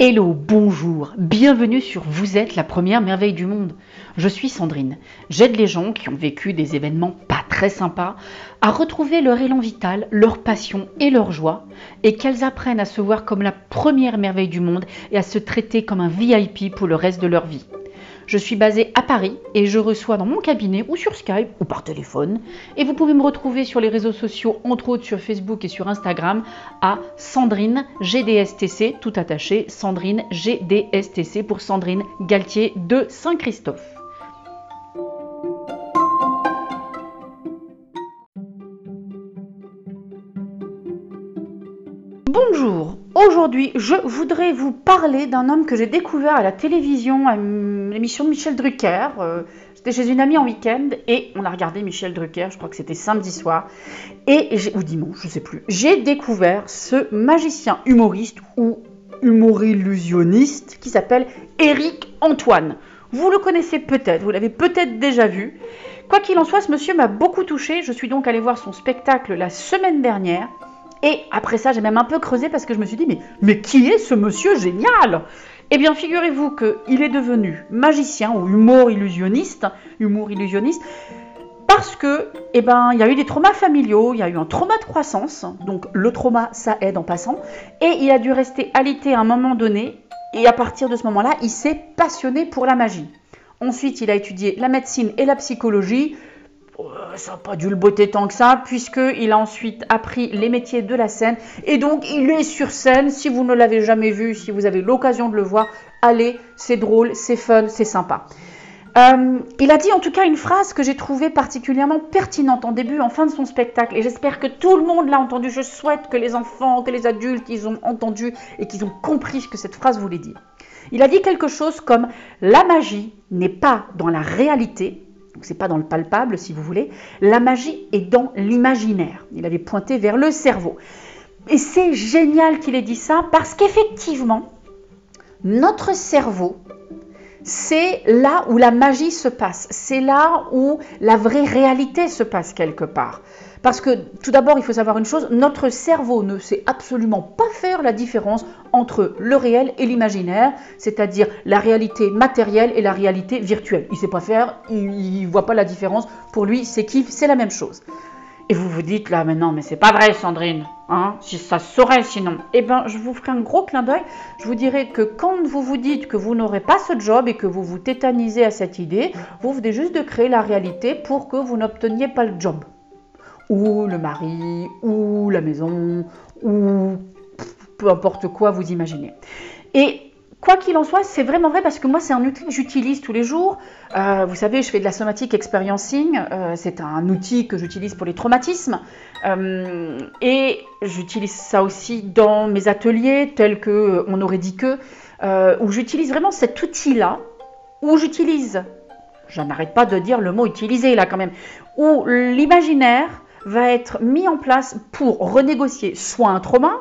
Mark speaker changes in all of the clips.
Speaker 1: Hello, bonjour, bienvenue sur Vous êtes la première merveille du monde. Je suis Sandrine. J'aide les gens qui ont vécu des événements pas très sympas à retrouver leur élan vital, leur passion et leur joie, et qu'elles apprennent à se voir comme la première merveille du monde et à se traiter comme un VIP pour le reste de leur vie. Je suis basée à Paris et je reçois dans mon cabinet ou sur Skype ou par téléphone. Et vous pouvez me retrouver sur les réseaux sociaux, entre autres sur Facebook et sur Instagram, à Sandrine GDSTC, tout attaché, Sandrine GDSTC pour Sandrine Galtier de Saint-Christophe. Bonjour, aujourd'hui je voudrais vous parler d'un homme que j'ai découvert à la télévision, à l'émission de Michel Drucker. Euh, j'étais chez une amie en week-end et on a regardé Michel Drucker, je crois que c'était samedi soir, et ou dimanche, je sais plus. J'ai découvert ce magicien humoriste ou humorillusionniste qui s'appelle Éric Antoine. Vous le connaissez peut-être, vous l'avez peut-être déjà vu. Quoi qu'il en soit, ce monsieur m'a beaucoup touché. Je suis donc allée voir son spectacle la semaine dernière. Et après ça, j'ai même un peu creusé parce que je me suis dit, mais, qui est ce monsieur génial? Eh bien, figurez-vous qu'il est devenu magicien ou humour illusionniste, humour illusionniste, parce que, eh ben, il y a eu des traumas familiaux, il y a eu un trauma de croissance, donc le trauma, ça aide en passant, et il a dû rester alité à un moment donné, et à partir de ce moment-là, il s'est passionné pour la magie. Ensuite, il a étudié la médecine et la psychologie, ça n'a pas dû le botter tant que ça, puisqu'il a ensuite appris les métiers de la scène. Et donc, il est sur scène. Si vous ne l'avez jamais vu, si vous avez l'occasion de le voir, allez, c'est drôle, c'est fun, c'est sympa. Euh, il a dit en tout cas une phrase que j'ai trouvée particulièrement pertinente en début, en fin de son spectacle, et j'espère que tout le monde l'a entendu. Je souhaite que les enfants, que les adultes, ils ont entendu et qu'ils ont compris ce que cette phrase voulait dire. Il a dit quelque chose comme la magie n'est pas dans la réalité, donc c'est pas dans le palpable si vous voulez, la magie est dans l'imaginaire. Il avait pointé vers le cerveau. Et c'est génial qu'il ait dit ça parce qu'effectivement, notre cerveau, c'est là où la magie se passe, c'est là où la vraie réalité se passe quelque part. Parce que tout d'abord, il faut savoir une chose, notre cerveau ne sait absolument pas faire la différence entre le réel et l'imaginaire, c'est-à-dire la réalité matérielle et la réalité virtuelle. Il ne sait pas faire, il ne voit pas la différence. Pour lui, c'est kiff, c'est la même chose. Et vous vous dites là, mais non, mais c'est pas vrai, Sandrine. Hein, si ça se saurait sinon. Eh bien, je vous ferai un gros clin d'œil. Je vous dirai que quand vous vous dites que vous n'aurez pas ce job et que vous vous tétanisez à cette idée, vous venez juste de créer la réalité pour que vous n'obteniez pas le job ou le mari, ou la maison, ou peu importe quoi vous imaginez. Et quoi qu'il en soit, c'est vraiment vrai parce que moi, c'est un outil que j'utilise tous les jours. Euh, vous savez, je fais de la somatique experiencing. Euh, c'est un outil que j'utilise pour les traumatismes. Euh, et j'utilise ça aussi dans mes ateliers, tels que On aurait dit que, où j'utilise vraiment cet outil-là, où j'utilise, je n'arrête pas de dire le mot utiliser là quand même, où l'imaginaire va être mis en place pour renégocier soit un trauma,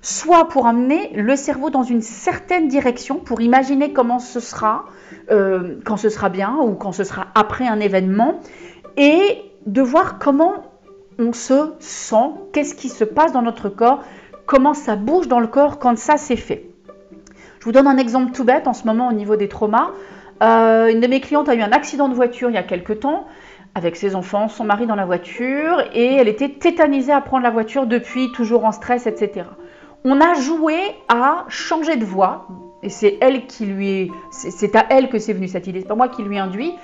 Speaker 1: soit pour amener le cerveau dans une certaine direction, pour imaginer comment ce sera, euh, quand ce sera bien ou quand ce sera après un événement, et de voir comment on se sent, qu'est-ce qui se passe dans notre corps, comment ça bouge dans le corps quand ça s'est fait. Je vous donne un exemple tout bête en ce moment au niveau des traumas. Euh, une de mes clientes a eu un accident de voiture il y a quelque temps avec ses enfants, son mari dans la voiture, et elle était tétanisée à prendre la voiture depuis, toujours en stress, etc. On a joué à changer de voix, et c'est elle qui lui, c'est à elle que c'est venu cette idée, c'est pas moi qui lui induit.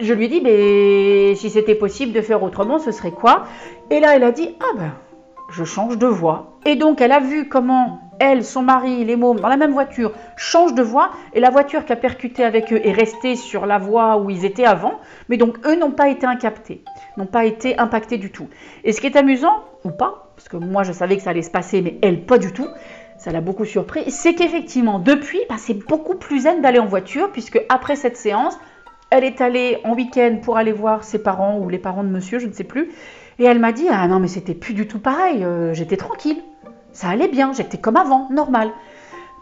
Speaker 1: Je lui ai dit, mais si c'était possible de faire autrement, ce serait quoi? Et là, elle a dit, ah ben, je change de voix. Et donc, elle a vu comment elle, son mari, les mômes, dans la même voiture, changent de voie et la voiture qui a percuté avec eux est restée sur la voie où ils étaient avant, mais donc eux n'ont pas été incaptés, n'ont pas été impactés du tout. Et ce qui est amusant, ou pas, parce que moi je savais que ça allait se passer, mais elle pas du tout, ça l'a beaucoup surpris, c'est qu'effectivement, depuis, bah, c'est beaucoup plus zen d'aller en voiture, puisque après cette séance, elle est allée en week-end pour aller voir ses parents ou les parents de monsieur, je ne sais plus, et elle m'a dit, ah non mais c'était plus du tout pareil, euh, j'étais tranquille ça allait bien, j'étais comme avant, normal.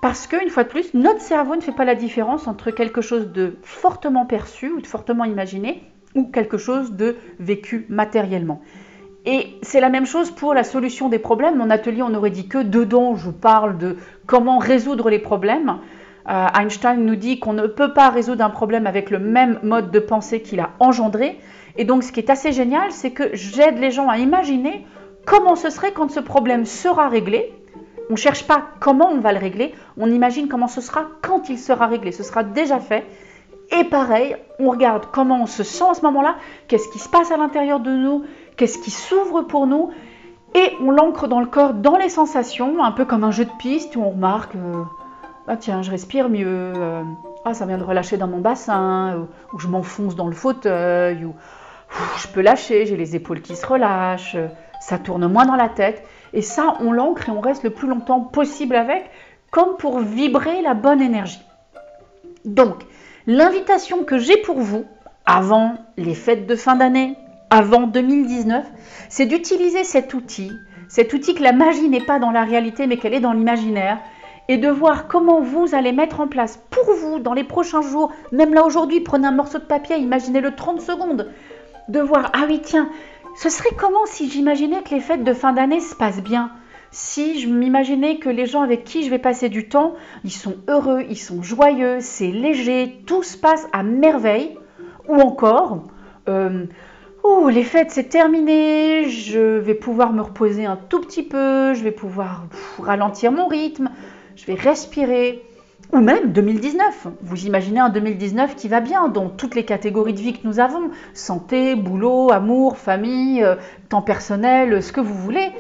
Speaker 1: Parce qu'une fois de plus, notre cerveau ne fait pas la différence entre quelque chose de fortement perçu ou de fortement imaginé ou quelque chose de vécu matériellement. Et c'est la même chose pour la solution des problèmes. Mon atelier, on aurait dit que dedans, je parle de comment résoudre les problèmes. Euh, Einstein nous dit qu'on ne peut pas résoudre un problème avec le même mode de pensée qu'il a engendré. Et donc, ce qui est assez génial, c'est que j'aide les gens à imaginer comment ce serait quand ce problème sera réglé. On ne cherche pas comment on va le régler, on imagine comment ce sera quand il sera réglé. Ce sera déjà fait. Et pareil, on regarde comment on se sent à ce moment-là, qu'est-ce qui se passe à l'intérieur de nous, qu'est-ce qui s'ouvre pour nous, et on l'ancre dans le corps, dans les sensations, un peu comme un jeu de piste où on remarque, euh, ah tiens, je respire mieux, euh, ah ça vient de relâcher dans mon bassin, ou, je m'enfonce dans le fauteuil, ou je peux lâcher, j'ai les épaules qui se relâchent, ça tourne moins dans la tête. Et ça, on l'ancre et on reste le plus longtemps possible avec, comme pour vibrer la bonne énergie. Donc, l'invitation que j'ai pour vous, avant les fêtes de fin d'année, avant 2019, c'est d'utiliser cet outil, cet outil que la magie n'est pas dans la réalité mais qu'elle est dans l'imaginaire, et de voir comment vous allez mettre en place pour vous dans les prochains jours, même là aujourd'hui, prenez un morceau de papier, imaginez-le 30 secondes, de voir, ah oui tiens, ce serait comment si j'imaginais que les fêtes de fin d'année se passent bien? Si je m'imaginais que les gens avec qui je vais passer du temps, ils sont heureux, ils sont joyeux, c'est léger, tout se passe à merveille, ou encore, euh, oh, les fêtes c'est terminé, je vais pouvoir me reposer un tout petit peu, je vais pouvoir ralentir mon rythme, je vais respirer, ou même 2019. Vous imaginez un 2019 qui va bien dans toutes les catégories de vie que nous avons santé, boulot, amour, famille, euh, temps personnel, ce que vous voulez.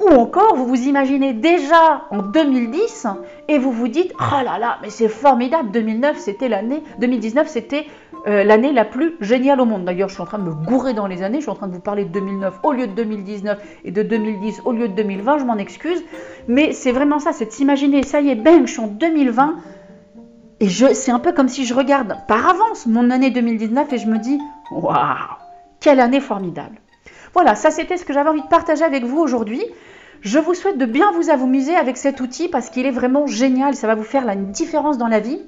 Speaker 1: Ou encore, vous vous imaginez déjà en 2010 et vous vous dites Oh là là, mais c'est formidable, 2009 c'était l'année, 2019 c'était euh, l'année la plus géniale au monde. D'ailleurs, je suis en train de me gourer dans les années, je suis en train de vous parler de 2009 au lieu de 2019 et de 2010 au lieu de 2020, je m'en excuse. Mais c'est vraiment ça, c'est de s'imaginer, ça y est, bang, je suis en 2020. Et c'est un peu comme si je regarde par avance mon année 2019 et je me dis Waouh, quelle année formidable. Voilà, ça c'était ce que j'avais envie de partager avec vous aujourd'hui. Je vous souhaite de bien vous amuser avec cet outil parce qu'il est vraiment génial, ça va vous faire la différence dans la vie.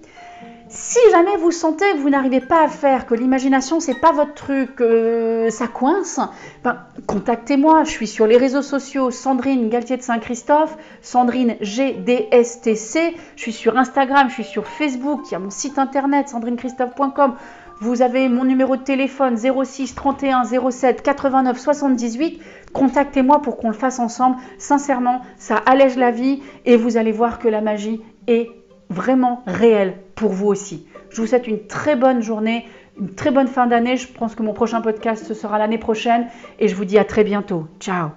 Speaker 1: Si jamais vous sentez que vous n'arrivez pas à faire, que l'imagination c'est pas votre truc, que ça coince, ben, contactez-moi. Je suis sur les réseaux sociaux Sandrine Galtier de Saint-Christophe, Sandrine GDSTC. Je suis sur Instagram, je suis sur Facebook, il y a mon site internet sandrinechristophe.com. Vous avez mon numéro de téléphone 06 31 07 89 78. Contactez-moi pour qu'on le fasse ensemble. Sincèrement, ça allège la vie et vous allez voir que la magie est vraiment réelle pour vous aussi. Je vous souhaite une très bonne journée, une très bonne fin d'année. Je pense que mon prochain podcast ce sera l'année prochaine et je vous dis à très bientôt. Ciao